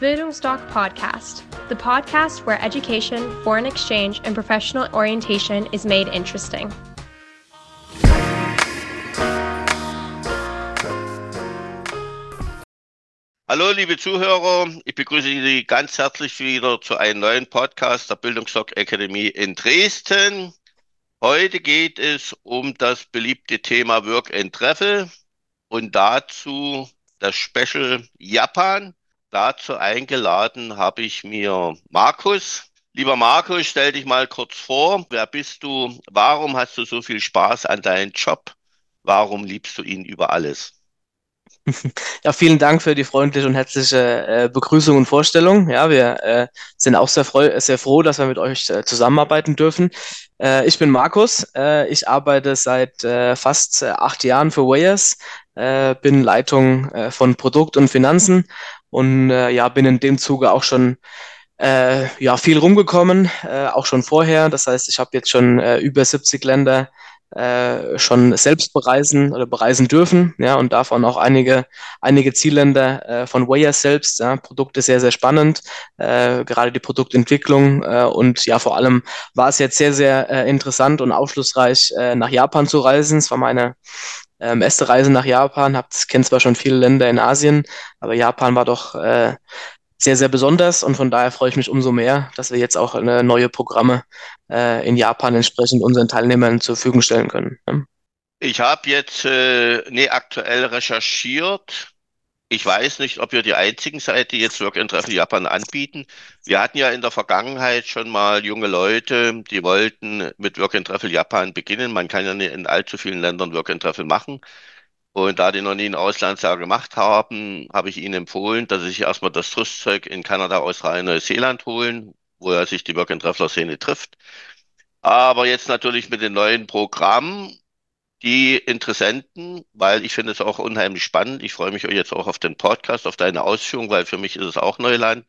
Bildungsdoc Podcast, the podcast where education, foreign exchange, and professional orientation is made interesting. Hallo, liebe Zuhörer. Ich begrüße Sie ganz herzlich wieder zu einem neuen Podcast der Bildungsdoc Akademie in Dresden. Heute geht es um das beliebte Thema Work and Travel und dazu das Special Japan. Dazu eingeladen habe ich mir Markus. Lieber Markus, stell dich mal kurz vor. Wer bist du? Warum hast du so viel Spaß an deinem Job? Warum liebst du ihn über alles? Ja, vielen Dank für die freundliche und herzliche äh, Begrüßung und Vorstellung. Ja, wir äh, sind auch sehr, sehr froh, dass wir mit euch äh, zusammenarbeiten dürfen. Äh, ich bin Markus. Äh, ich arbeite seit äh, fast acht Jahren für Wayers, bin Leitung von Produkt und Finanzen und ja, bin in dem Zuge auch schon ja, viel rumgekommen, auch schon vorher. Das heißt, ich habe jetzt schon über 70 Länder äh, schon selbst bereisen oder bereisen dürfen, ja, und davon auch einige, einige Zielländer äh, von Weyer selbst, ja, Produkte sehr, sehr spannend, äh, gerade die Produktentwicklung äh, und ja, vor allem war es jetzt sehr, sehr äh, interessant und aufschlussreich, äh, nach Japan zu reisen. Es war meine ähm, erste Reise nach Japan, hab, kenne zwar schon viele Länder in Asien, aber Japan war doch äh, sehr, sehr besonders und von daher freue ich mich umso mehr, dass wir jetzt auch eine neue Programme äh, in Japan entsprechend unseren Teilnehmern zur Verfügung stellen können. Ja. Ich habe jetzt äh, nee, aktuell recherchiert. Ich weiß nicht, ob wir die einzigen seid, die jetzt Work and Travel Japan anbieten. Wir hatten ja in der Vergangenheit schon mal junge Leute, die wollten mit Work and Travel Japan beginnen. Man kann ja nicht in allzu vielen Ländern Work and Travel machen. Und da die noch nie ein Auslandsjahr gemacht haben, habe ich ihnen empfohlen, dass sie sich erstmal das Rüstzeug in Kanada, Australien, Neuseeland holen, wo er sich die Work-and-Traveler-Szene trifft. Aber jetzt natürlich mit den neuen Programmen, die Interessenten, weil ich finde es auch unheimlich spannend. Ich freue mich jetzt auch auf den Podcast, auf deine Ausführung, weil für mich ist es auch Neuland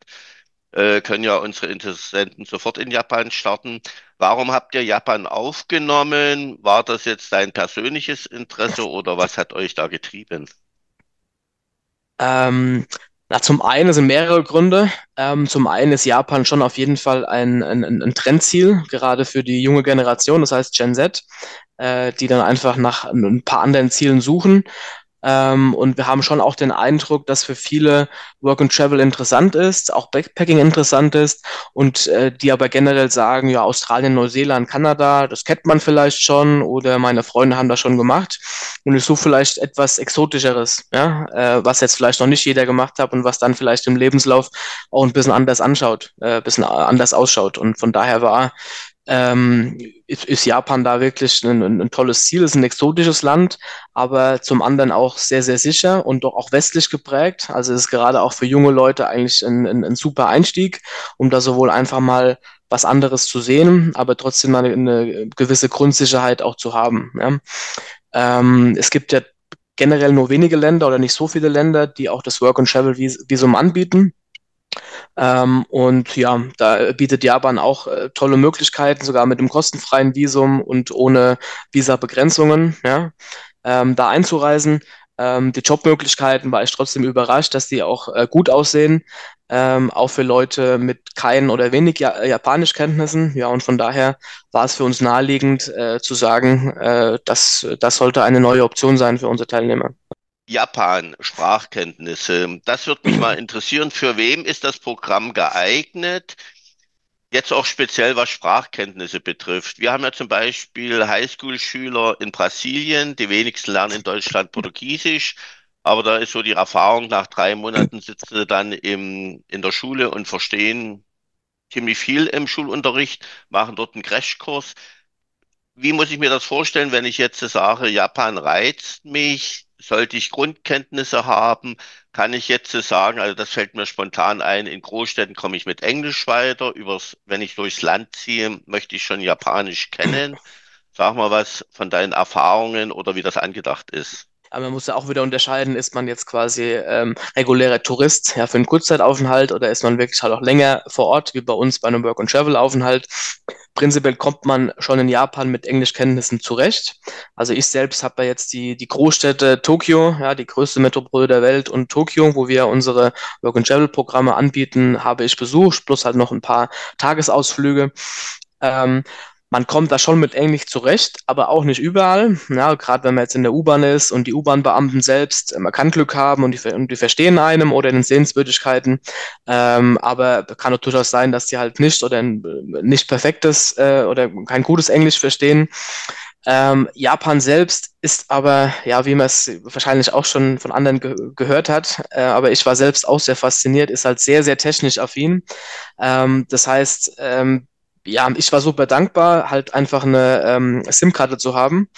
äh, können ja unsere Interessenten sofort in Japan starten. Warum habt ihr Japan aufgenommen? War das jetzt dein persönliches Interesse oder was hat euch da getrieben? Ähm, na, zum einen sind mehrere Gründe. Ähm, zum einen ist Japan schon auf jeden Fall ein, ein, ein Trendziel, gerade für die junge Generation, das heißt Gen Z, äh, die dann einfach nach ein paar anderen Zielen suchen. Ähm, und wir haben schon auch den Eindruck, dass für viele Work and Travel interessant ist, auch Backpacking interessant ist und äh, die aber generell sagen, ja, Australien, Neuseeland, Kanada, das kennt man vielleicht schon oder meine Freunde haben das schon gemacht und ich suche vielleicht etwas Exotischeres, ja, äh, was jetzt vielleicht noch nicht jeder gemacht hat und was dann vielleicht im Lebenslauf auch ein bisschen anders anschaut, äh, bisschen anders ausschaut. Und von daher war ähm, ist, ist, Japan da wirklich ein, ein, ein, tolles Ziel, ist ein exotisches Land, aber zum anderen auch sehr, sehr sicher und doch auch westlich geprägt. Also ist gerade auch für junge Leute eigentlich ein, ein, ein super Einstieg, um da sowohl einfach mal was anderes zu sehen, aber trotzdem eine, eine gewisse Grundsicherheit auch zu haben. Ja. Ähm, es gibt ja generell nur wenige Länder oder nicht so viele Länder, die auch das Work and Travel Visum anbieten. Ähm, und ja, da bietet Japan auch äh, tolle Möglichkeiten, sogar mit einem kostenfreien Visum und ohne Visa-Begrenzungen, ja, ähm, da einzureisen. Ähm, die Jobmöglichkeiten war ich trotzdem überrascht, dass die auch äh, gut aussehen, ähm, auch für Leute mit keinen oder wenig ja Japanischkenntnissen. Ja, und von daher war es für uns naheliegend äh, zu sagen, äh, dass das sollte eine neue Option sein für unsere Teilnehmer. Japan, Sprachkenntnisse. Das würde mich mal interessieren. Für wem ist das Programm geeignet? Jetzt auch speziell, was Sprachkenntnisse betrifft. Wir haben ja zum Beispiel Highschool-Schüler in Brasilien, die wenigsten lernen in Deutschland Portugiesisch. Aber da ist so die Erfahrung, nach drei Monaten sitzen sie dann im, in der Schule und verstehen ziemlich viel im Schulunterricht, machen dort einen Crashkurs. Wie muss ich mir das vorstellen, wenn ich jetzt sage, Japan reizt mich, sollte ich Grundkenntnisse haben, kann ich jetzt sagen, also das fällt mir spontan ein, in Großstädten komme ich mit Englisch weiter, übers, wenn ich durchs Land ziehe, möchte ich schon Japanisch kennen. Sag mal was von deinen Erfahrungen oder wie das angedacht ist. Aber man muss ja auch wieder unterscheiden, ist man jetzt quasi ähm, regulärer Tourist ja, für einen Kurzzeitaufenthalt oder ist man wirklich halt auch länger vor Ort, wie bei uns bei einem Work-and-Travel-Aufenthalt. Prinzipiell kommt man schon in Japan mit Englischkenntnissen zurecht. Also ich selbst habe ja jetzt die, die Großstädte Tokio, ja, die größte Metropole der Welt und Tokio, wo wir unsere Work-and-Travel-Programme anbieten, habe ich besucht, plus halt noch ein paar Tagesausflüge. Ähm, man kommt da schon mit Englisch zurecht, aber auch nicht überall. Ja, gerade wenn man jetzt in der U-Bahn ist und die U-Bahn-Beamten selbst, man kann Glück haben und die, und die verstehen einem oder in den Sehenswürdigkeiten. Ähm, aber kann auch durchaus sein, dass die halt nicht oder ein nicht perfektes äh, oder kein gutes Englisch verstehen. Ähm, Japan selbst ist aber, ja, wie man es wahrscheinlich auch schon von anderen ge gehört hat, äh, aber ich war selbst auch sehr fasziniert, ist halt sehr, sehr technisch affin. Ähm, das heißt, ähm, ja, ich war super dankbar, halt einfach eine ähm, SIM-Karte zu haben.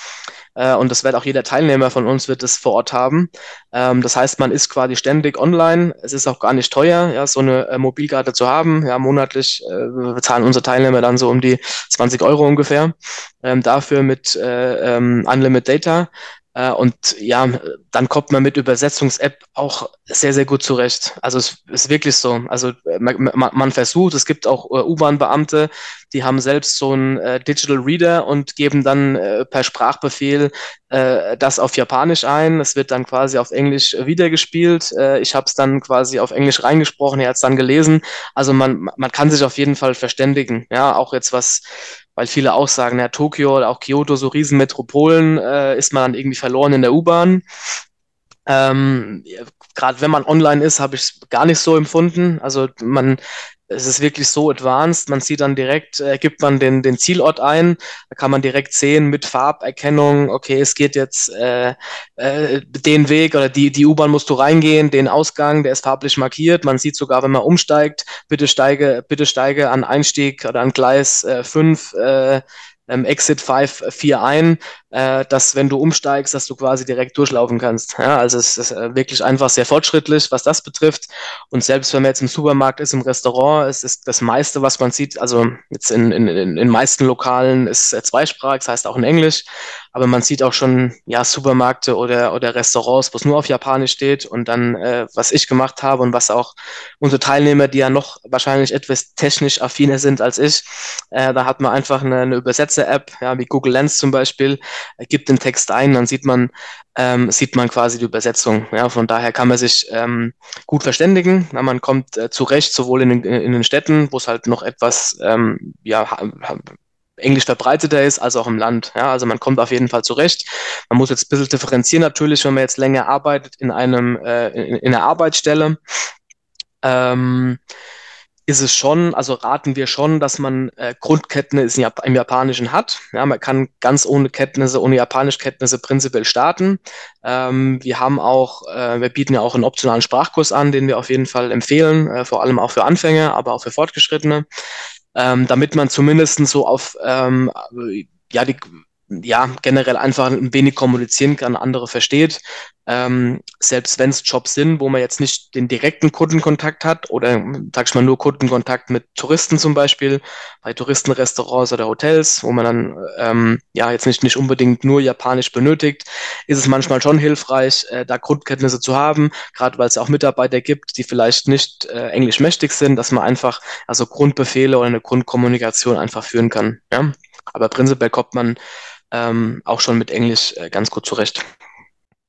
Äh, und das wird auch jeder Teilnehmer von uns wird das vor Ort haben. Ähm, das heißt, man ist quasi ständig online. Es ist auch gar nicht teuer, ja, so eine äh, Mobilkarte zu haben. Ja, monatlich äh, bezahlen unsere Teilnehmer dann so um die 20 Euro ungefähr. Ähm, dafür mit äh, ähm, Unlimited Data. Äh, und ja, dann kommt man mit Übersetzungs-App auch sehr, sehr gut zurecht. Also es ist wirklich so. Also man, man versucht, es gibt auch äh, U-Bahn-Beamte, die haben selbst so einen äh, Digital Reader und geben dann äh, per Sprachbefehl äh, das auf Japanisch ein. Es wird dann quasi auf Englisch wiedergespielt. Äh, ich habe es dann quasi auf Englisch reingesprochen, er hat es dann gelesen. Also man, man kann sich auf jeden Fall verständigen. Ja, auch jetzt was weil viele auch sagen, ja, Tokio oder auch Kyoto, so Riesenmetropolen, äh, ist man dann irgendwie verloren in der U-Bahn. Ähm, Gerade wenn man online ist, habe ich es gar nicht so empfunden. Also man es ist wirklich so advanced. Man sieht dann direkt, äh, gibt man den, den Zielort ein, da kann man direkt sehen mit Farberkennung, okay, es geht jetzt äh, äh, den Weg oder die, die U-Bahn musst du reingehen, den Ausgang, der ist farblich markiert. Man sieht sogar, wenn man umsteigt, bitte steige, bitte steige an Einstieg oder an Gleis äh, 5 äh, ähm, Exit 5 4 ein, äh, dass wenn du umsteigst, dass du quasi direkt durchlaufen kannst. Ja, also es ist äh, wirklich einfach sehr fortschrittlich, was das betrifft. Und selbst wenn man jetzt im Supermarkt ist, im Restaurant, es ist das meiste, was man sieht, also jetzt in, in, in den meisten Lokalen ist äh, zweisprachig, das heißt auch in Englisch. Aber man sieht auch schon ja Supermärkte oder, oder Restaurants, wo es nur auf Japanisch steht. Und dann, äh, was ich gemacht habe und was auch unsere Teilnehmer, die ja noch wahrscheinlich etwas technisch affiner sind als ich, äh, da hat man einfach eine, eine Übersetzer-App, ja, wie Google Lens zum Beispiel, gibt den Text ein, dann sieht man, ähm, sieht man quasi die Übersetzung. Ja, von daher kann man sich ähm, gut verständigen. Ja, man kommt äh, zurecht, sowohl in den, in den Städten, wo es halt noch etwas ja, Englisch verbreiteter ist, als auch im Land. Ja, also man kommt auf jeden Fall zurecht. Man muss jetzt ein bisschen differenzieren natürlich, wenn man jetzt länger arbeitet in einem äh, in, in einer Arbeitsstelle. Ähm, ist es schon, also raten wir schon, dass man äh, Grundkenntnisse im Japanischen hat. Ja, man kann ganz ohne Kenntnisse, ohne Japanischkenntnisse prinzipiell starten. Ähm, wir haben auch, äh, wir bieten ja auch einen optionalen Sprachkurs an, den wir auf jeden Fall empfehlen, äh, vor allem auch für Anfänger, aber auch für Fortgeschrittene ähm, damit man zumindest so auf ähm, ja die ja, generell einfach ein wenig kommunizieren kann, andere versteht. Ähm, selbst wenn es Jobs sind, wo man jetzt nicht den direkten Kundenkontakt hat oder, sag ich mal, nur Kundenkontakt mit Touristen zum Beispiel, bei Touristenrestaurants oder Hotels, wo man dann ähm, ja jetzt nicht, nicht unbedingt nur Japanisch benötigt, ist es manchmal schon hilfreich, äh, da Grundkenntnisse zu haben, gerade weil es auch Mitarbeiter gibt, die vielleicht nicht äh, englisch mächtig sind, dass man einfach also Grundbefehle oder eine Grundkommunikation einfach führen kann. Ja? Aber prinzipiell kommt man ähm, auch schon mit Englisch äh, ganz gut zurecht.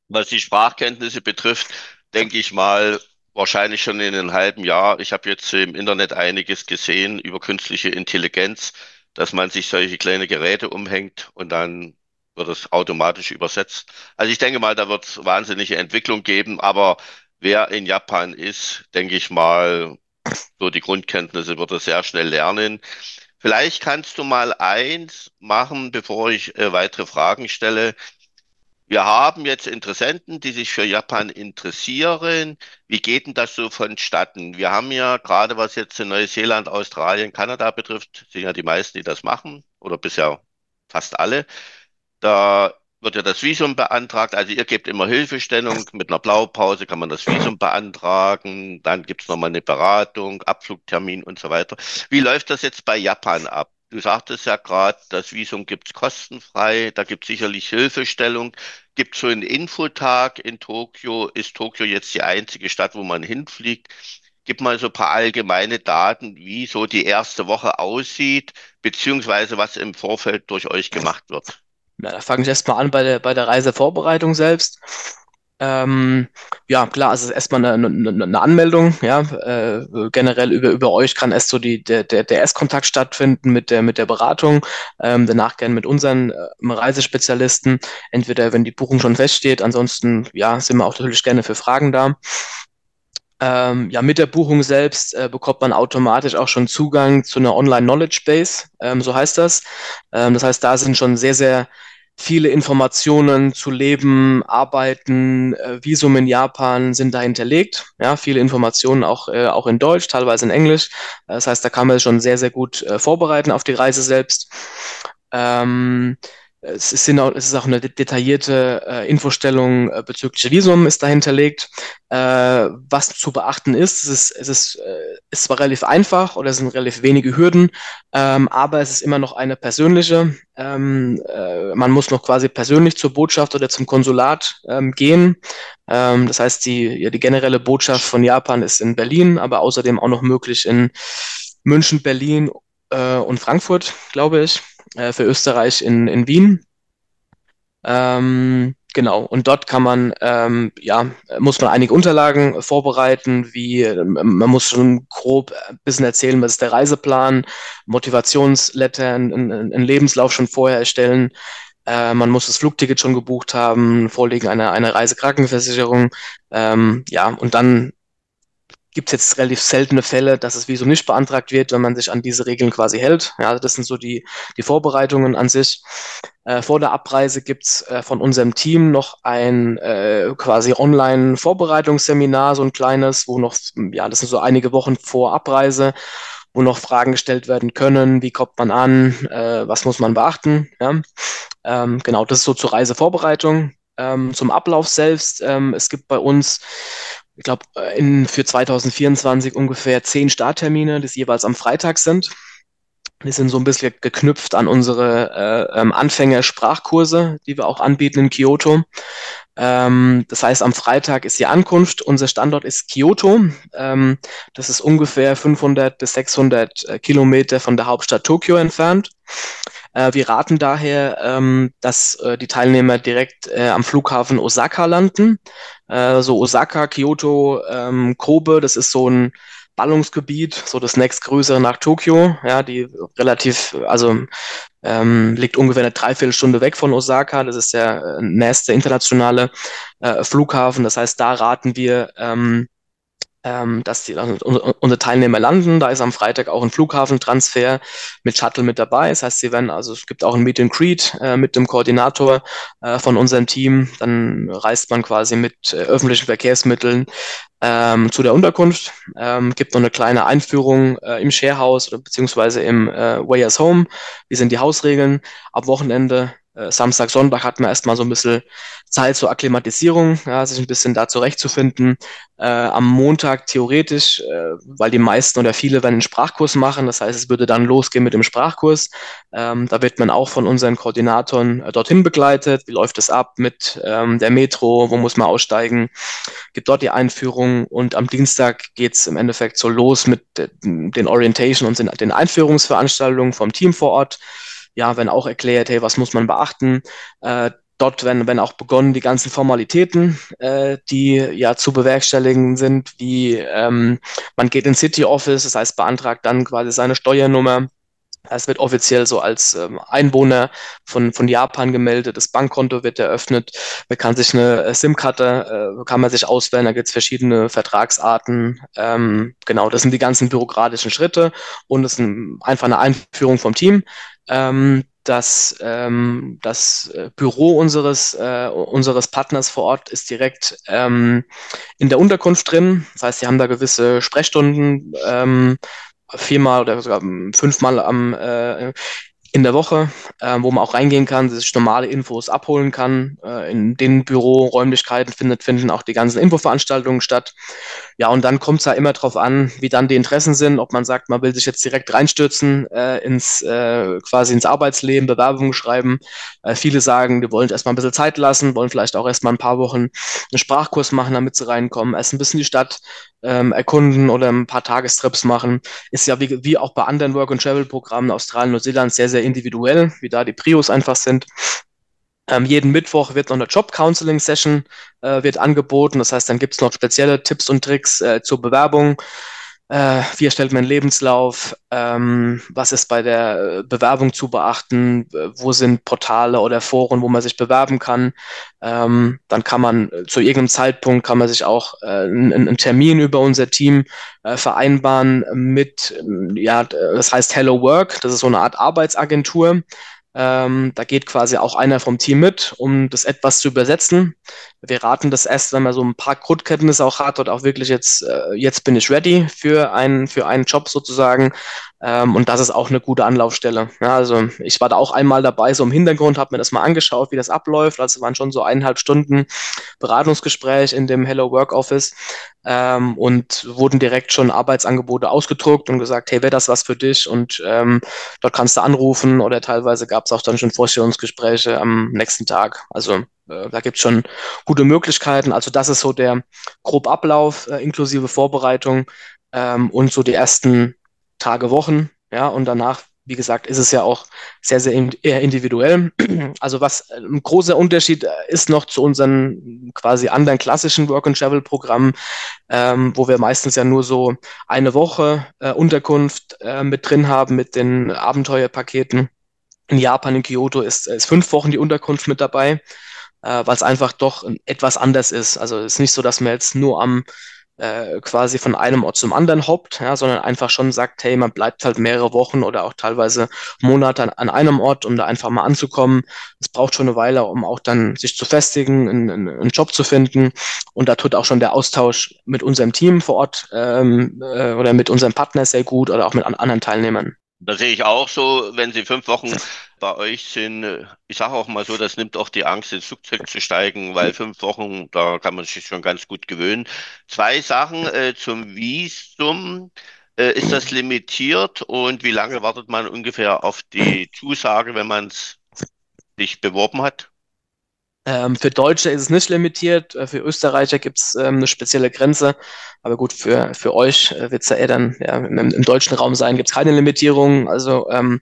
Was die Sprachkenntnisse betrifft, denke ich mal, wahrscheinlich schon in einem halben Jahr. Ich habe jetzt im Internet einiges gesehen über künstliche Intelligenz, dass man sich solche kleine Geräte umhängt und dann wird es automatisch übersetzt. Also ich denke mal, da wird es wahnsinnige Entwicklung geben, aber wer in Japan ist, denke ich mal, so die Grundkenntnisse wird er sehr schnell lernen. Vielleicht kannst du mal eins machen, bevor ich äh, weitere Fragen stelle. Wir haben jetzt Interessenten, die sich für Japan interessieren. Wie geht denn das so vonstatten? Wir haben ja gerade was jetzt in Neuseeland, Australien, Kanada betrifft, sind ja die meisten, die das machen oder bisher fast alle. Da wird ja das Visum beantragt. Also ihr gebt immer Hilfestellung. Mit einer Blaupause kann man das Visum beantragen. Dann gibt's nochmal eine Beratung, Abflugtermin und so weiter. Wie läuft das jetzt bei Japan ab? Du sagtest ja gerade, das Visum gibt's kostenfrei. Da gibt's sicherlich Hilfestellung. Gibt so einen Infotag in Tokio? Ist Tokio jetzt die einzige Stadt, wo man hinfliegt? Gib mal so ein paar allgemeine Daten, wie so die erste Woche aussieht, beziehungsweise was im Vorfeld durch euch gemacht wird. Ja, da fange ich erstmal an bei der, bei der Reisevorbereitung selbst. Ähm, ja, klar, es ist erstmal eine, eine, eine Anmeldung, ja, äh, generell über, über euch kann erst so die, der, der, der Erstkontakt stattfinden mit der, mit der Beratung, ähm, danach gerne mit unseren äh, Reisespezialisten, entweder wenn die Buchung schon feststeht, ansonsten, ja, sind wir auch natürlich gerne für Fragen da. Ähm, ja, mit der Buchung selbst äh, bekommt man automatisch auch schon Zugang zu einer Online-Knowledge Base, ähm, so heißt das. Ähm, das heißt, da sind schon sehr, sehr viele Informationen zu Leben, Arbeiten, äh, Visum in Japan sind da hinterlegt. Ja, viele Informationen auch, äh, auch in Deutsch, teilweise in Englisch. Das heißt, da kann man schon sehr, sehr gut äh, vorbereiten auf die Reise selbst. Ähm, es ist, auch, es ist auch eine detaillierte äh, Infostellung äh, bezüglich Visum ist dahinterlegt. Äh, was zu beachten ist, es ist, es ist, äh, ist zwar relativ einfach oder es sind relativ wenige Hürden, ähm, aber es ist immer noch eine persönliche. Ähm, äh, man muss noch quasi persönlich zur Botschaft oder zum Konsulat ähm, gehen. Ähm, das heißt, die, ja, die generelle Botschaft von Japan ist in Berlin, aber außerdem auch noch möglich in München, Berlin äh, und Frankfurt, glaube ich äh, für Österreich in, in Wien. Ähm, genau, und dort kann man, ähm, ja, muss man einige Unterlagen vorbereiten, wie ähm, man muss schon grob ein bisschen erzählen, was ist der Reiseplan, Motivationsletter, einen, Lebenslauf schon vorher erstellen. Äh, man muss das Flugticket schon gebucht haben, Vorliegen einer, einer Reisekrankenversicherung. Ähm, ja, und dann gibt es jetzt relativ seltene Fälle, dass das Visum nicht beantragt wird, wenn man sich an diese Regeln quasi hält. Ja, also das sind so die, die Vorbereitungen an sich. Äh, vor der Abreise gibt's äh, von unserem Team noch ein äh, quasi Online-Vorbereitungsseminar, so ein kleines, wo noch, ja, das sind so einige Wochen vor Abreise, wo noch Fragen gestellt werden können, wie kommt man an, äh, was muss man beachten. Ja? Ähm, genau, das ist so zur Reisevorbereitung. Ähm, zum Ablauf selbst. Ähm, es gibt bei uns ich glaube, äh, für 2024 ungefähr zehn Starttermine, die jeweils am Freitag sind. Die sind so ein bisschen geknüpft an unsere äh, ähm, Anfänger-Sprachkurse, die wir auch anbieten in Kyoto. Ähm, das heißt, am Freitag ist die Ankunft. Unser Standort ist Kyoto. Ähm, das ist ungefähr 500 bis 600 äh, Kilometer von der Hauptstadt Tokio entfernt. Äh, wir raten daher, ähm, dass äh, die Teilnehmer direkt äh, am Flughafen Osaka landen. Äh, so Osaka, Kyoto, ähm, Kobe, das ist so ein Ballungsgebiet, so das nächstgrößere nach Tokio, ja, die relativ, also ähm, liegt ungefähr eine Dreiviertelstunde weg von Osaka. Das ist der äh, nächste internationale äh, Flughafen. Das heißt, da raten wir ähm, ähm, dass die, also unsere Teilnehmer landen. Da ist am Freitag auch ein Flughafentransfer mit Shuttle mit dabei. Das heißt, sie werden, also es gibt auch ein Meet and Greet äh, mit dem Koordinator äh, von unserem Team. Dann reist man quasi mit äh, öffentlichen Verkehrsmitteln ähm, zu der Unterkunft. Ähm, gibt noch eine kleine Einführung äh, im Sharehouse oder beziehungsweise im äh, Wayers Home. Wie sind die Hausregeln? Ab Wochenende Samstag, Sonntag hat man erstmal so ein bisschen Zeit zur Akklimatisierung, ja, sich ein bisschen da zurechtzufinden. Äh, am Montag theoretisch, äh, weil die meisten oder viele werden einen Sprachkurs machen, das heißt, es würde dann losgehen mit dem Sprachkurs. Ähm, da wird man auch von unseren Koordinatoren äh, dorthin begleitet. Wie läuft es ab mit ähm, der Metro? Wo muss man aussteigen? Gibt dort die Einführung und am Dienstag geht's im Endeffekt so los mit den Orientation und den Einführungsveranstaltungen vom Team vor Ort ja, wenn auch erklärt, hey, was muss man beachten? Äh, dort werden, werden auch begonnen, die ganzen Formalitäten, äh, die ja zu bewerkstelligen sind, wie ähm, man geht ins City Office, das heißt beantragt dann quasi seine Steuernummer. Es wird offiziell so als ähm, Einwohner von, von Japan gemeldet, das Bankkonto wird eröffnet, man kann sich eine äh, SIM-Karte, äh, kann man sich auswählen, da gibt es verschiedene Vertragsarten. Ähm, genau, das sind die ganzen bürokratischen Schritte und es ist ein, einfach eine Einführung vom Team. Ähm, das, ähm, das äh, Büro unseres, äh, unseres Partners vor Ort ist direkt ähm, in der Unterkunft drin. Das heißt, sie haben da gewisse Sprechstunden, ähm, viermal oder sogar fünfmal am, äh, in der Woche, äh, wo man auch reingehen kann, sich normale Infos abholen kann. Äh, in den Büroräumlichkeiten findet, finden auch die ganzen Infoveranstaltungen statt. Ja, und dann kommt es ja immer darauf an, wie dann die Interessen sind, ob man sagt, man will sich jetzt direkt reinstürzen äh, ins äh, quasi ins Arbeitsleben, Bewerbungen schreiben. Äh, viele sagen, die wollen erstmal ein bisschen Zeit lassen, wollen vielleicht auch erstmal ein paar Wochen einen Sprachkurs machen, damit sie reinkommen, erst ein bisschen die Stadt ähm, erkunden oder ein paar Tagestrips machen. Ist ja wie, wie auch bei anderen Work-and-Travel-Programmen Australien, Neuseeland sehr, sehr individuell, wie da die Prios einfach sind. Ähm, jeden Mittwoch wird noch eine Job-Counseling-Session äh, wird angeboten. Das heißt, dann gibt es noch spezielle Tipps und Tricks äh, zur Bewerbung. Äh, wie erstellt man Lebenslauf? Ähm, was ist bei der äh, Bewerbung zu beachten? Wo sind Portale oder Foren, wo man sich bewerben kann? Ähm, dann kann man äh, zu irgendeinem Zeitpunkt kann man sich auch äh, einen, einen, Termin über unser Team äh, vereinbaren mit, ja, das heißt Hello Work. Das ist so eine Art Arbeitsagentur. Ähm, da geht quasi auch einer vom Team mit, um das etwas zu übersetzen. Wir raten das erst, wenn man so ein paar Grundkenntnisse auch hat und auch wirklich jetzt, äh, jetzt bin ich ready für einen, für einen Job sozusagen. Ähm, und das ist auch eine gute Anlaufstelle. Ja, also ich war da auch einmal dabei, so im Hintergrund, habe mir das mal angeschaut, wie das abläuft. Also waren schon so eineinhalb Stunden Beratungsgespräch in dem Hello Work Office ähm, und wurden direkt schon Arbeitsangebote ausgedruckt und gesagt, hey, wäre das was für dich? Und ähm, dort kannst du anrufen oder teilweise gab es auch dann schon Vorstellungsgespräche am nächsten Tag. Also äh, da gibt es schon gute Möglichkeiten. Also das ist so der grob Ablauf äh, inklusive Vorbereitung ähm, und so die ersten Tage, Wochen, ja, und danach, wie gesagt, ist es ja auch sehr, sehr eher individuell. Also was äh, ein großer Unterschied äh, ist noch zu unseren quasi anderen klassischen Work-and-Travel-Programmen, ähm, wo wir meistens ja nur so eine Woche äh, Unterkunft mit drin haben mit den Abenteuerpaketen. In Japan, in Kyoto ist, ist fünf Wochen die Unterkunft mit dabei, äh, weil es einfach doch etwas anders ist. Also es ist nicht so, dass man jetzt nur am äh, quasi von einem Ort zum anderen hoppt, ja, sondern einfach schon sagt, hey, man bleibt halt mehrere Wochen oder auch teilweise Monate an, an einem Ort, um da einfach mal anzukommen. Es braucht schon eine Weile, um auch dann sich zu festigen, einen, einen Job zu finden. Und da tut auch schon der Austausch mit unserem Team vor Ort ähm, äh, oder mit unserem Partner sehr gut oder auch mit an, anderen Teilnehmern. Da sehe ich auch so, wenn Sie fünf Wochen bei euch sind, ich sage auch mal so, das nimmt auch die Angst, ins Flugzeug zu steigen, weil fünf Wochen, da kann man sich schon ganz gut gewöhnen. Zwei Sachen äh, zum Visum. Äh, ist das limitiert und wie lange wartet man ungefähr auf die Zusage, wenn man es sich beworben hat? Ähm, für Deutsche ist es nicht limitiert, äh, für Österreicher gibt es ähm, eine spezielle Grenze. Aber gut, für, für euch äh, wird es ja eher dann ja, im, im, deutschen Raum sein, gibt es keine Limitierung, also ähm,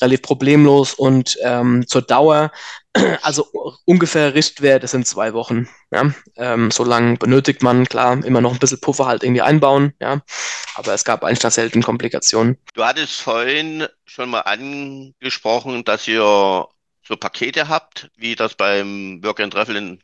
relativ problemlos und ähm, zur Dauer, also ungefähr Richtwert, das sind zwei Wochen. Ja? Ähm, so lange benötigt man, klar, immer noch ein bisschen Puffer halt irgendwie einbauen, ja. Aber es gab eigentlich da selten Komplikationen. Du hattest vorhin schon mal angesprochen, dass ihr so Pakete habt, wie das beim Work and Travel in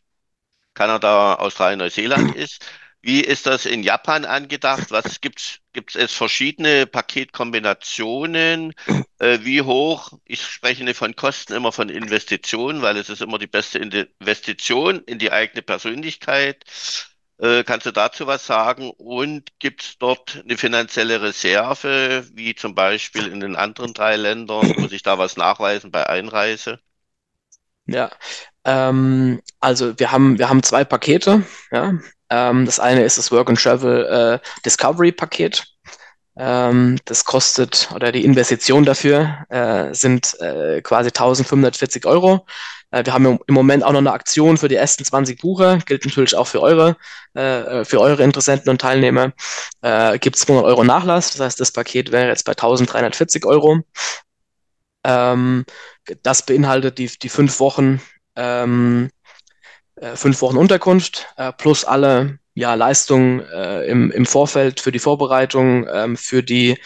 Kanada, Australien, Neuseeland ist. Wie ist das in Japan angedacht? Was gibt's? Gibt es verschiedene Paketkombinationen? Äh, wie hoch? Ich spreche nicht von Kosten, immer von Investitionen, weil es ist immer die beste Investition in die eigene Persönlichkeit. Äh, kannst du dazu was sagen? Und gibt es dort eine finanzielle Reserve, wie zum Beispiel in den anderen drei Ländern? Muss ich da was nachweisen bei Einreise? Ja, ähm, also wir haben, wir haben zwei Pakete. Ja. Ähm, das eine ist das Work and Travel äh, Discovery Paket. Ähm, das kostet, oder die Investition dafür äh, sind äh, quasi 1540 Euro. Äh, wir haben im Moment auch noch eine Aktion für die ersten 20 Bucher, gilt natürlich auch für eure, äh, für eure Interessenten und Teilnehmer. Äh, Gibt 200 Euro Nachlass, das heißt, das Paket wäre jetzt bei 1340 Euro. Ähm, das beinhaltet die, die fünf Wochen, ähm, äh, fünf Wochen Unterkunft äh, plus alle ja, Leistungen äh, im, im Vorfeld für die Vorbereitung, ähm, für die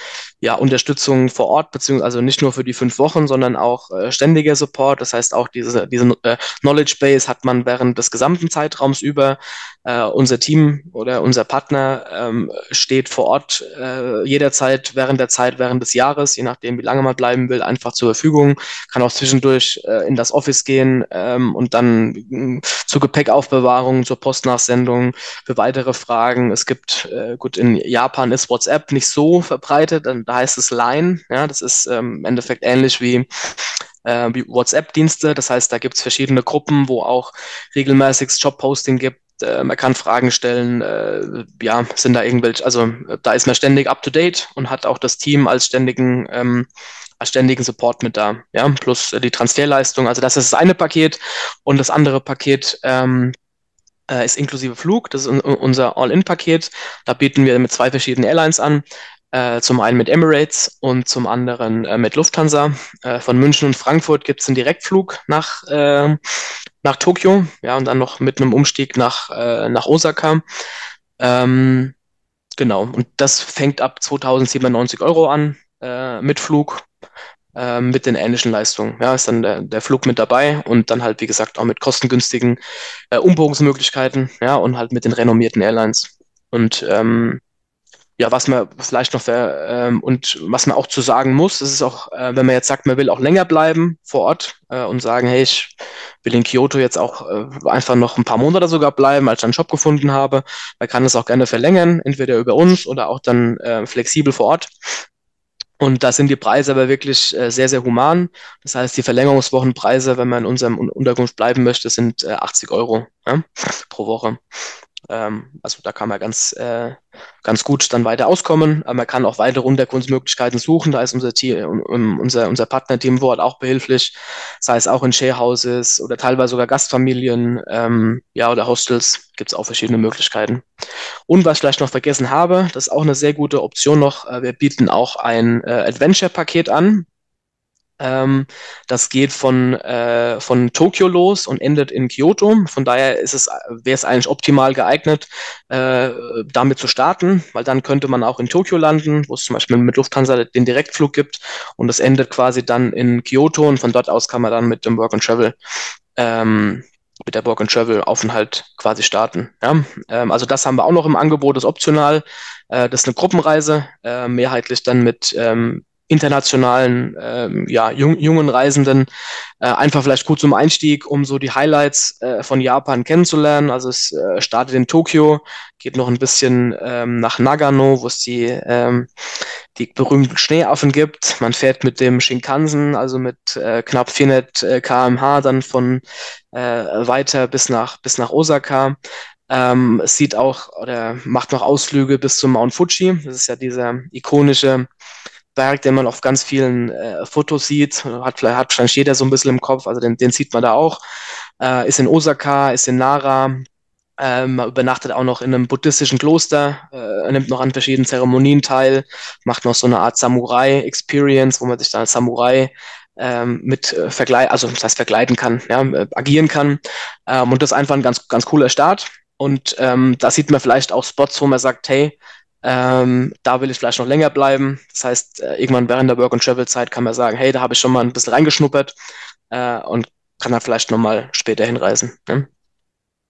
ja, Unterstützung vor Ort, beziehungsweise also nicht nur für die fünf Wochen, sondern auch äh, ständiger Support. Das heißt, auch diese, diese äh, Knowledge Base hat man während des gesamten Zeitraums über. Äh, unser Team oder unser Partner ähm, steht vor Ort äh, jederzeit während der Zeit, während des Jahres, je nachdem, wie lange man bleiben will, einfach zur Verfügung. Kann auch zwischendurch äh, in das Office gehen ähm, und dann äh, zur Gepäckaufbewahrung, zur Postnachsendung, für weitere Fragen. Es gibt, äh, gut, in Japan ist WhatsApp nicht so verbreitet, dann, da heißt es Line. Ja, das ist ähm, im Endeffekt ähnlich wie äh, wie WhatsApp-Dienste. Das heißt, da gibt es verschiedene Gruppen, wo auch regelmäßig Jobposting gibt. Äh, man kann Fragen stellen, äh, ja, sind da irgendwelche, also da ist man ständig up to date und hat auch das Team als ständigen, ähm, als ständigen Support mit da, ja, plus die Transferleistung. Also das ist das eine Paket und das andere Paket ähm, äh, ist inklusive Flug. Das ist unser All-In-Paket. Da bieten wir mit zwei verschiedenen Airlines an. Äh, zum einen mit Emirates und zum anderen äh, mit Lufthansa. Äh, von München und Frankfurt gibt es einen Direktflug nach, äh, nach Tokio, ja, und dann noch mit einem Umstieg nach, äh, nach Osaka. Ähm, genau, und das fängt ab 2097 Euro an mit Flug, äh, mit den ähnlichen Leistungen. Ja, ist dann der, der Flug mit dabei und dann halt, wie gesagt, auch mit kostengünstigen äh, Umbogensmöglichkeiten, ja, und halt mit den renommierten Airlines. Und ähm, ja, was man vielleicht noch für, ähm, und was man auch zu sagen muss, das ist auch, äh, wenn man jetzt sagt, man will auch länger bleiben vor Ort äh, und sagen, hey, ich will in Kyoto jetzt auch äh, einfach noch ein paar Monate sogar bleiben, als ich einen Job gefunden habe. Man kann das auch gerne verlängern, entweder über uns oder auch dann äh, flexibel vor Ort. Und da sind die Preise aber wirklich äh, sehr, sehr human. Das heißt, die Verlängerungswochenpreise, wenn man in unserem Unterkunft bleiben möchte, sind äh, 80 Euro ja, pro Woche. Ähm, also da kann man ganz, äh, ganz gut dann weiter auskommen. Aber man kann auch weitere Unterkunftsmöglichkeiten suchen. Da ist unser, Team, unser, unser Partnerteam Wort auch behilflich, sei es auch in Sharehouses oder teilweise sogar Gastfamilien ähm, ja, oder Hostels. Gibt es auch verschiedene Möglichkeiten. Und was ich vielleicht noch vergessen habe, das ist auch eine sehr gute Option noch. Äh, wir bieten auch ein äh, Adventure-Paket an. Ähm, das geht von, äh, von Tokio los und endet in Kyoto. Von daher ist es, wäre es eigentlich optimal geeignet, äh, damit zu starten, weil dann könnte man auch in Tokio landen, wo es zum Beispiel mit Lufthansa den Direktflug gibt und das endet quasi dann in Kyoto und von dort aus kann man dann mit dem Work and Travel ähm, mit der Work and Travel Aufenthalt quasi starten. Ja? Ähm, also das haben wir auch noch im Angebot, das ist optional. Äh, das ist eine Gruppenreise, äh, mehrheitlich dann mit ähm, internationalen, ähm, ja, jung, jungen Reisenden äh, einfach vielleicht gut zum Einstieg, um so die Highlights äh, von Japan kennenzulernen. Also es äh, startet in Tokio, geht noch ein bisschen ähm, nach Nagano, wo es die, ähm, die berühmten Schneeaffen gibt. Man fährt mit dem Shinkansen, also mit äh, knapp 400 äh, kmh dann von äh, weiter bis nach, bis nach Osaka. Ähm, es sieht auch oder macht noch Ausflüge bis zum Mount Fuji. Das ist ja dieser ikonische Berg, den man auf ganz vielen äh, Fotos sieht. Hat vielleicht hat wahrscheinlich jeder so ein bisschen im Kopf, also den, den sieht man da auch. Äh, ist in Osaka, ist in Nara, ähm, übernachtet auch noch in einem buddhistischen Kloster, äh, nimmt noch an verschiedenen Zeremonien teil, macht noch so eine Art Samurai-Experience, wo man sich dann als Samurai ähm, mit äh, vergleichen, also das heißt vergleiten kann, ja, äh, agieren kann. Ähm, und das ist einfach ein ganz, ganz cooler Start. Und ähm, da sieht man vielleicht auch Spots, wo man sagt, hey, ähm, da will ich vielleicht noch länger bleiben. Das heißt, äh, irgendwann während der Work-and-Travel-Zeit kann man sagen, hey, da habe ich schon mal ein bisschen reingeschnuppert äh, und kann dann vielleicht nochmal später hinreisen. Ne?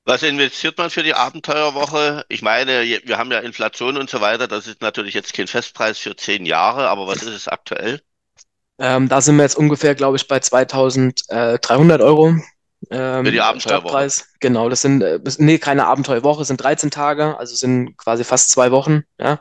Was investiert man für die Abenteuerwoche? Ich meine, wir haben ja Inflation und so weiter. Das ist natürlich jetzt kein Festpreis für zehn Jahre, aber was ist es aktuell? Ähm, da sind wir jetzt ungefähr, glaube ich, bei 2300 Euro ähm, die Abenteuerwoche. Genau, das sind, äh, nee, keine Abenteuerwoche, sind 13 Tage, also sind quasi fast zwei Wochen, ja.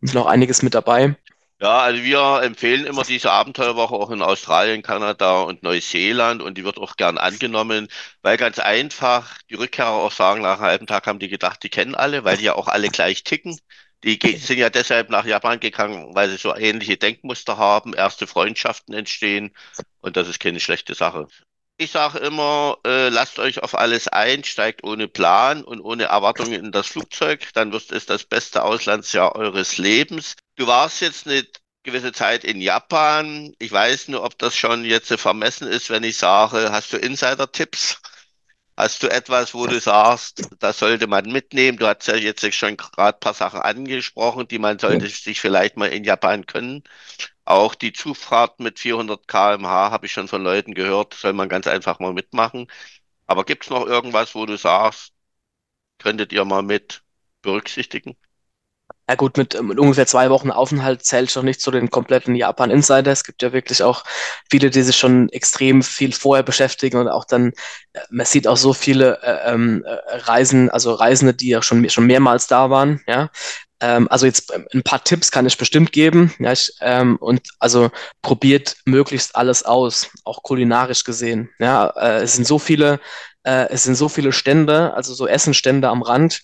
Und noch einiges mit dabei. Ja, also wir empfehlen immer diese Abenteuerwoche auch in Australien, Kanada und Neuseeland und die wird auch gern angenommen, weil ganz einfach die Rückkehrer auch sagen, nach einem halben Tag haben die gedacht, die kennen alle, weil die ja auch alle gleich ticken. Die sind ja deshalb nach Japan gegangen, weil sie so ähnliche Denkmuster haben, erste Freundschaften entstehen und das ist keine schlechte Sache. Ich sage immer, äh, lasst euch auf alles ein, steigt ohne Plan und ohne Erwartungen in das Flugzeug, dann wird es das beste Auslandsjahr eures Lebens. Du warst jetzt eine gewisse Zeit in Japan. Ich weiß nur, ob das schon jetzt vermessen ist, wenn ich sage, hast du Insider-Tipps? Hast du etwas, wo du sagst, das sollte man mitnehmen? Du hast ja jetzt schon gerade ein paar Sachen angesprochen, die man sollte sich vielleicht mal in Japan können. Auch die Zufahrt mit 400 km/h habe ich schon von Leuten gehört, soll man ganz einfach mal mitmachen. Aber gibt es noch irgendwas, wo du sagst, könntet ihr mal mit berücksichtigen? Ja gut, mit, mit ungefähr zwei Wochen Aufenthalt zählt schon nicht zu den kompletten Japan-Insider. Es gibt ja wirklich auch viele, die sich schon extrem viel vorher beschäftigen und auch dann, äh, man sieht auch so viele äh, ähm, äh, Reisen, also Reisende, die ja schon, schon mehrmals da waren, ja. Ähm, also jetzt ähm, ein paar Tipps kann ich bestimmt geben, ja, ich, ähm, und also probiert möglichst alles aus, auch kulinarisch gesehen, ja. Äh, es sind so viele äh, es sind so viele Stände, also so Essenstände am Rand,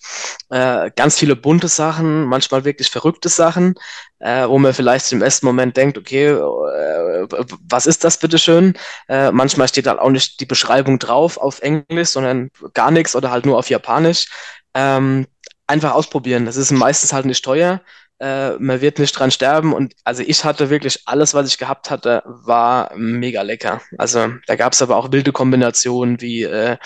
äh, ganz viele bunte Sachen, manchmal wirklich verrückte Sachen, äh, wo man vielleicht im ersten Moment denkt, okay, äh, was ist das bitteschön? Äh, manchmal steht halt auch nicht die Beschreibung drauf auf Englisch, sondern gar nichts oder halt nur auf Japanisch. Ähm, einfach ausprobieren. Das ist meistens halt nicht teuer äh, man wird nicht dran sterben. Und also ich hatte wirklich alles, was ich gehabt hatte, war mega lecker. Also da gab es aber auch wilde Kombinationen wie äh,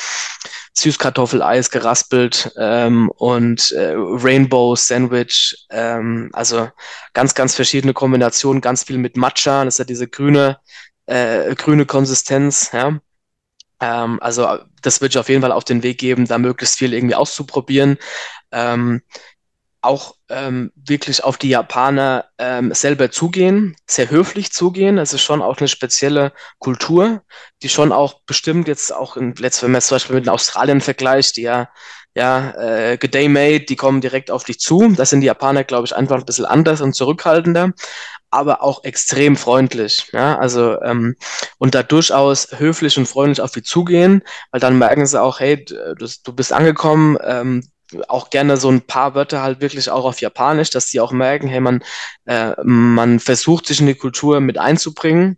Süßkartoffeleis geraspelt ähm, und äh, Rainbow Sandwich. Ähm, also ganz, ganz verschiedene Kombinationen, ganz viel mit Matcha. Das ist ja diese grüne, äh, grüne Konsistenz, ja. Ähm, also das würde ich auf jeden Fall auf den Weg geben, da möglichst viel irgendwie auszuprobieren. Ähm, auch ähm, wirklich auf die Japaner ähm, selber zugehen, sehr höflich zugehen. Es ist schon auch eine spezielle Kultur, die schon auch bestimmt jetzt auch in, letzt, wenn man es zum Beispiel mit Australien vergleicht, die ja, ja, äh, good day mate, die kommen direkt auf dich zu. Das sind die Japaner, glaube ich, einfach ein bisschen anders und zurückhaltender, aber auch extrem freundlich. Ja, also ähm, und da durchaus höflich und freundlich auf dich zugehen, weil dann merken sie auch, hey, du, du bist angekommen, ähm, auch gerne so ein paar Wörter halt wirklich auch auf Japanisch, dass die auch merken, hey, man, äh, man versucht sich in die Kultur mit einzubringen.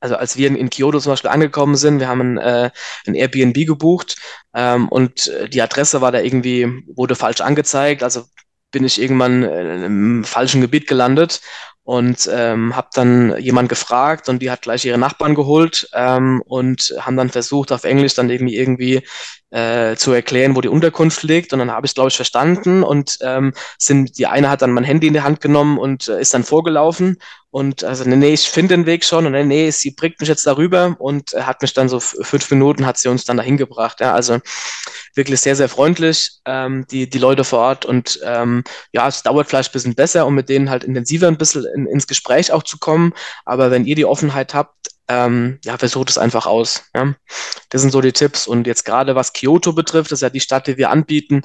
Also als wir in, Kyoto zum Beispiel angekommen sind, wir haben ein, äh, ein Airbnb gebucht ähm, und äh, die Adresse war da irgendwie, wurde falsch angezeigt. Also bin ich irgendwann im falschen Gebiet gelandet und ähm, habe dann jemand gefragt und die hat gleich ihre Nachbarn geholt ähm, und haben dann versucht auf Englisch dann irgendwie irgendwie äh, zu erklären, wo die Unterkunft liegt. Und dann habe ich glaube ich verstanden. Und ähm, sind die eine hat dann mein Handy in die Hand genommen und äh, ist dann vorgelaufen und also nee, nee ich finde den Weg schon und nee, nee sie bringt mich jetzt darüber und hat mich dann so fünf Minuten hat sie uns dann dahin gebracht ja also wirklich sehr sehr freundlich ähm, die die Leute vor Ort und ähm, ja es dauert vielleicht ein bisschen besser um mit denen halt intensiver ein bisschen in, ins Gespräch auch zu kommen. Aber wenn ihr die Offenheit habt, ähm, ja, versucht es einfach aus. Ja. Das sind so die Tipps. Und jetzt gerade was Kyoto betrifft, das ist ja die Stadt, die wir anbieten.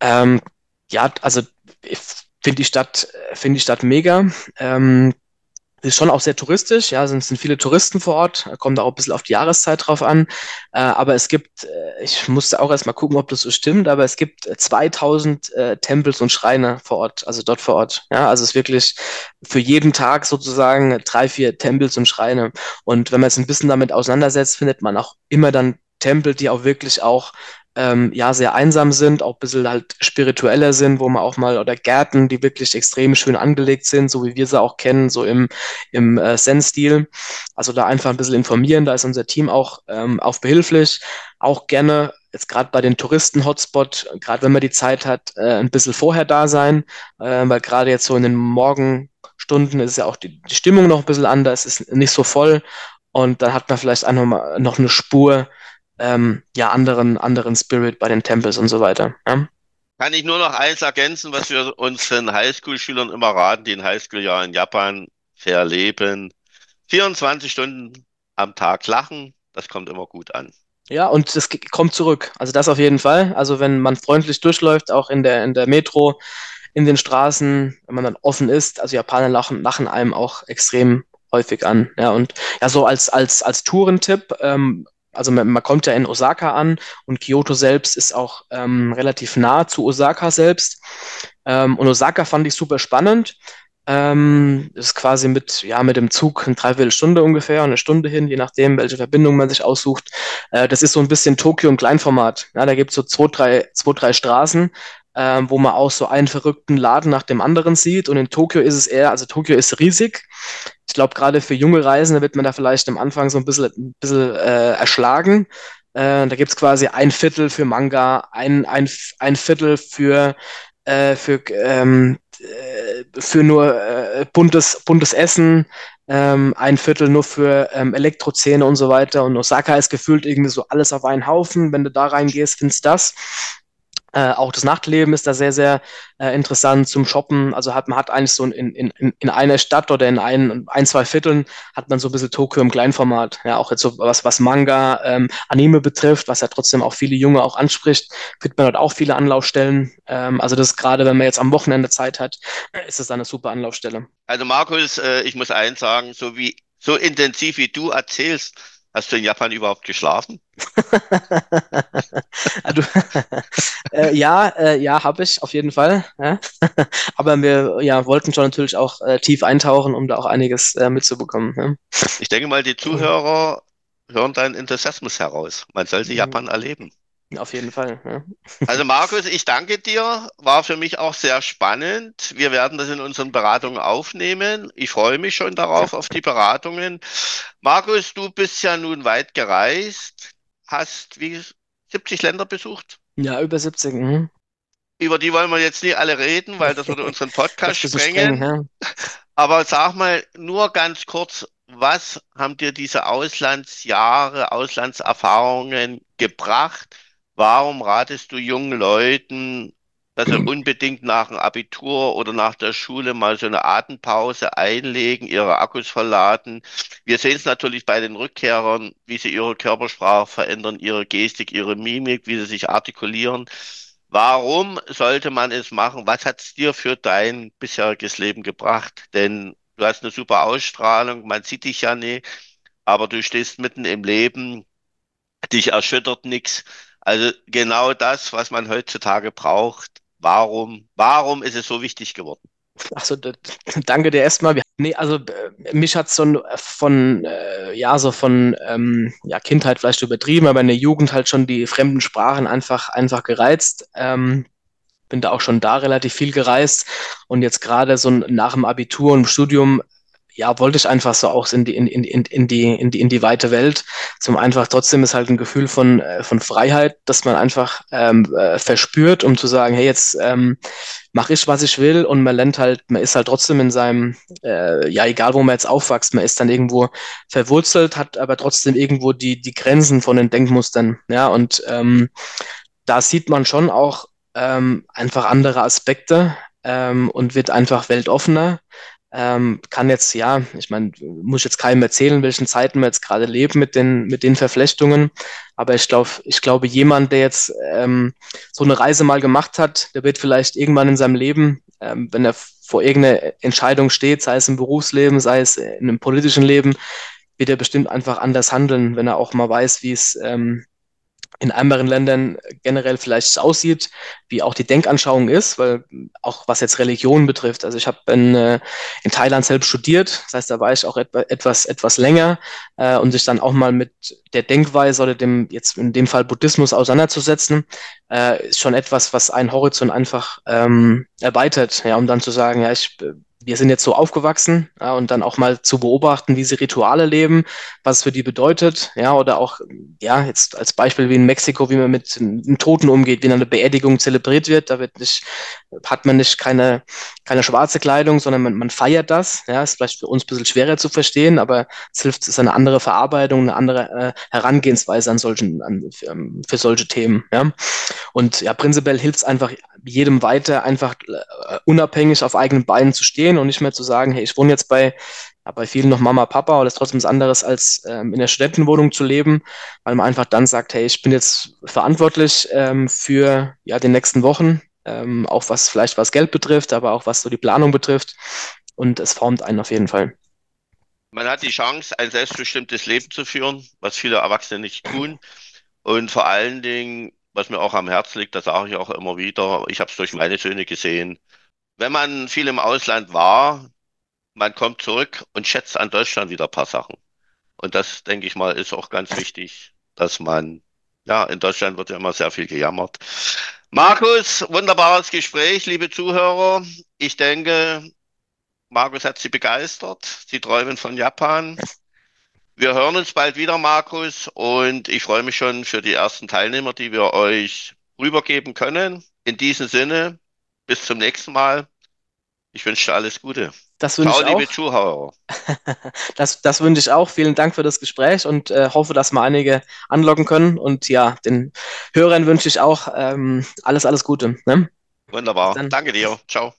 Ähm, ja, also ich finde die Stadt, finde die Stadt mega. Ähm, ist schon auch sehr touristisch, ja, sind, sind viele Touristen vor Ort, kommt auch ein bisschen auf die Jahreszeit drauf an. Äh, aber es gibt, äh, ich musste auch erstmal gucken, ob das so stimmt, aber es gibt 2000 äh, Tempels und Schreine vor Ort, also dort vor Ort. Ja, also es ist wirklich für jeden Tag sozusagen drei, vier Tempels und Schreine. Und wenn man es ein bisschen damit auseinandersetzt, findet man auch immer dann Tempel, die auch wirklich auch ähm, ja sehr einsam sind, auch ein bisschen halt spiritueller sind, wo man auch mal, oder Gärten, die wirklich extrem schön angelegt sind, so wie wir sie auch kennen, so im, im äh, Zen-Stil. Also da einfach ein bisschen informieren, da ist unser Team auch, ähm, auch behilflich. Auch gerne jetzt gerade bei den Touristen-Hotspot, gerade wenn man die Zeit hat, äh, ein bisschen vorher da sein, äh, weil gerade jetzt so in den Morgenstunden ist ja auch die, die Stimmung noch ein bisschen anders, ist nicht so voll und dann hat man vielleicht einfach mal noch eine Spur ähm, ja, anderen, anderen Spirit bei den Tempels und so weiter. Ja? Kann ich nur noch eins ergänzen, was wir unseren Highschool-Schülern immer raten, die ein Highschool-Jahr in Japan verleben. 24 Stunden am Tag lachen, das kommt immer gut an. Ja, und es kommt zurück. Also das auf jeden Fall. Also wenn man freundlich durchläuft, auch in der, in der Metro, in den Straßen, wenn man dann offen ist, also Japaner lachen, lachen einem auch extrem häufig an. Ja, und ja, so als, als, als Tourentipp, ähm, also man, man, kommt ja in Osaka an und Kyoto selbst ist auch ähm, relativ nah zu Osaka selbst. Ähm, und Osaka fand ich super spannend. Ähm, ist quasi mit, ja, mit dem Zug eine Dreiviertelstunde ungefähr, eine Stunde hin, je nachdem, welche Verbindung man sich aussucht. Äh, das ist so ein bisschen Tokio im Kleinformat. Ja, da gibt es so zwei drei, zwei, drei Straßen, äh, wo man auch so einen verrückten Laden nach dem anderen sieht. Und in Tokio ist es eher, also Tokio ist riesig ich glaube, gerade für junge Reisende wird man da vielleicht am Anfang so ein bisschen, ein bisschen äh, erschlagen. Äh, da gibt's quasi ein Viertel für Manga, ein, ein, ein Viertel für, äh, für, ähm, äh, für nur äh, buntes, buntes Essen, ähm, ein Viertel nur für ähm, Elektrozähne und so weiter. Und Osaka ist gefühlt irgendwie so alles auf einen Haufen. Wenn du da reingehst, findest du das. Äh, auch das Nachtleben ist da sehr, sehr äh, interessant zum Shoppen. Also hat man hat eigentlich so in, in, in einer Stadt oder in ein, ein, zwei Vierteln hat man so ein bisschen Tokio im Kleinformat. Ja, auch jetzt so was, was Manga, ähm, Anime betrifft, was ja trotzdem auch viele Junge auch anspricht, findet man dort auch viele Anlaufstellen. Ähm, also das gerade, wenn man jetzt am Wochenende Zeit hat, ist das eine super Anlaufstelle. Also Markus, äh, ich muss eins sagen, so wie so intensiv wie du erzählst, Hast du in Japan überhaupt geschlafen? also, äh, ja, äh, ja, habe ich auf jeden Fall. Ja. Aber wir ja, wollten schon natürlich auch äh, tief eintauchen, um da auch einiges äh, mitzubekommen. Ja. Ich denke mal, die Zuhörer hören deinen Enthusiasmus heraus. Man sollte mhm. Japan erleben. Auf jeden Fall. Ja. Also Markus, ich danke dir. War für mich auch sehr spannend. Wir werden das in unseren Beratungen aufnehmen. Ich freue mich schon darauf, auf die Beratungen. Markus, du bist ja nun weit gereist, hast wie 70 Länder besucht? Ja, über 70. Mhm. Über die wollen wir jetzt nie alle reden, weil das würde unseren Podcast sprengen. Streng, ja. Aber sag mal nur ganz kurz, was haben dir diese Auslandsjahre, Auslandserfahrungen gebracht? Warum ratest du jungen Leuten, dass sie unbedingt nach dem Abitur oder nach der Schule mal so eine Atempause einlegen, ihre Akkus verladen? Wir sehen es natürlich bei den Rückkehrern, wie sie ihre Körpersprache verändern, ihre Gestik, ihre Mimik, wie sie sich artikulieren. Warum sollte man es machen? Was hat es dir für dein bisheriges Leben gebracht? Denn du hast eine super Ausstrahlung, man sieht dich ja nicht, aber du stehst mitten im Leben, dich erschüttert nichts. Also genau das, was man heutzutage braucht. Warum, warum ist es so wichtig geworden? Achso, danke dir erstmal. Nee, also äh, mich hat so von, äh, ja, so von ähm, ja, Kindheit vielleicht übertrieben, aber in der Jugend halt schon die fremden Sprachen einfach, einfach gereizt. Ähm, bin da auch schon da relativ viel gereist und jetzt gerade so nach dem Abitur und Studium ja, wollte ich einfach so auch in die, in, in, in, die, in, die, in die weite Welt. Zum einfach trotzdem ist halt ein Gefühl von, äh, von Freiheit, dass man einfach ähm, äh, verspürt, um zu sagen, hey, jetzt ähm, mache ich, was ich will und man lernt halt, man ist halt trotzdem in seinem, äh, ja, egal wo man jetzt aufwächst, man ist dann irgendwo verwurzelt, hat aber trotzdem irgendwo die, die Grenzen von den Denkmustern, ja, und ähm, da sieht man schon auch ähm, einfach andere Aspekte ähm, und wird einfach weltoffener. Ähm, kann jetzt, ja, ich meine, muss jetzt keinem erzählen, welchen Zeiten wir jetzt gerade leben mit den, mit den Verflechtungen. Aber ich glaube, ich glaube, jemand, der jetzt ähm, so eine Reise mal gemacht hat, der wird vielleicht irgendwann in seinem Leben, ähm, wenn er vor irgendeiner Entscheidung steht, sei es im Berufsleben, sei es in einem politischen Leben, wird er bestimmt einfach anders handeln, wenn er auch mal weiß, wie es ähm, in anderen Ländern generell vielleicht aussieht, wie auch die Denkanschauung ist, weil auch was jetzt Religion betrifft. Also ich habe in, äh, in Thailand selbst studiert, das heißt, da war ich auch etwa, etwas, etwas länger äh, und sich dann auch mal mit der Denkweise oder dem, jetzt in dem Fall Buddhismus auseinanderzusetzen, äh, ist schon etwas, was einen Horizont einfach ähm, erweitert, ja, um dann zu sagen, ja, ich wir sind jetzt so aufgewachsen ja, und dann auch mal zu beobachten, wie sie Rituale leben, was für die bedeutet, ja, oder auch, ja, jetzt als Beispiel wie in Mexiko, wie man mit einem Toten umgeht, wie eine Beerdigung zelebriert wird, da wird nicht, hat man nicht keine, keine schwarze Kleidung, sondern man, man feiert das, ja, ist vielleicht für uns ein bisschen schwerer zu verstehen, aber es hilft, es ist eine andere Verarbeitung, eine andere äh, Herangehensweise an solchen, an, für, ähm, für solche Themen, ja, und ja, prinzipiell hilft es einfach jedem weiter, einfach äh, unabhängig auf eigenen Beinen zu stehen und nicht mehr zu sagen, hey, ich wohne jetzt bei, ja, bei vielen noch Mama, Papa, das ist trotzdem was anderes, als ähm, in der Studentenwohnung zu leben, weil man einfach dann sagt, hey, ich bin jetzt verantwortlich ähm, für ja, die nächsten Wochen, ähm, auch was vielleicht was Geld betrifft, aber auch was so die Planung betrifft. Und es formt einen auf jeden Fall. Man hat die Chance, ein selbstbestimmtes Leben zu führen, was viele Erwachsene nicht tun. Und vor allen Dingen, was mir auch am Herzen liegt, das sage ich auch immer wieder, ich habe es durch meine Söhne gesehen, wenn man viel im Ausland war, man kommt zurück und schätzt an Deutschland wieder ein paar Sachen. Und das, denke ich mal, ist auch ganz wichtig, dass man, ja, in Deutschland wird ja immer sehr viel gejammert. Markus, wunderbares Gespräch, liebe Zuhörer. Ich denke, Markus hat Sie begeistert. Sie träumen von Japan. Wir hören uns bald wieder, Markus, und ich freue mich schon für die ersten Teilnehmer, die wir euch rübergeben können. In diesem Sinne, bis zum nächsten Mal. Ich wünsche dir alles Gute. Das wünsche Ciao, ich auch. liebe Zuhörer. Das, das wünsche ich auch. Vielen Dank für das Gespräch und äh, hoffe, dass wir einige anlocken können. Und ja, den Hörern wünsche ich auch ähm, alles, alles Gute. Ne? Wunderbar. Danke dir. Ciao.